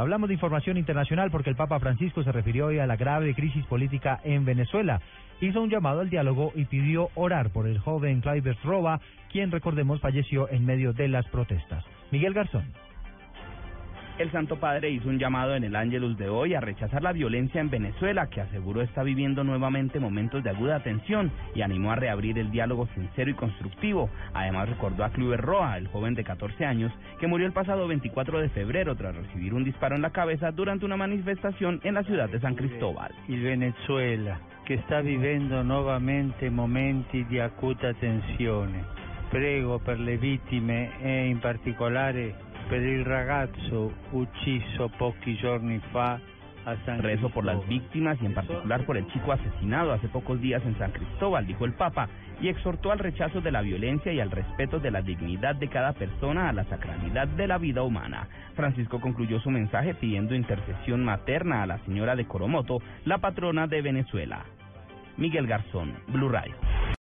Hablamos de información internacional porque el Papa Francisco se refirió hoy a la grave crisis política en Venezuela. Hizo un llamado al diálogo y pidió orar por el joven Cliver Roba, quien recordemos falleció en medio de las protestas. Miguel Garzón. El Santo Padre hizo un llamado en el Ángelus de hoy a rechazar la violencia en Venezuela, que aseguró está viviendo nuevamente momentos de aguda tensión y animó a reabrir el diálogo sincero y constructivo. Además recordó a Cluber Roa, el joven de 14 años, que murió el pasado 24 de febrero tras recibir un disparo en la cabeza durante una manifestación en la ciudad de San Cristóbal. Il Venezuela, che sta vivendo nuovamente momenti di acuta tensione. Prego per le vittime e in particolare per il ragazzo ucciso pochi giorni fa a San Rezo por las víctimas y en particular por el chico asesinado hace pocos días en San Cristóbal, dijo el Papa, y exhortó al rechazo de la violencia y al respeto de la dignidad de cada persona a la sacralidad de la vida humana. Francisco concluyó su mensaje pidiendo intercesión materna a la señora de Coromoto, la patrona de Venezuela. Miguel Garzón, Blue Radio.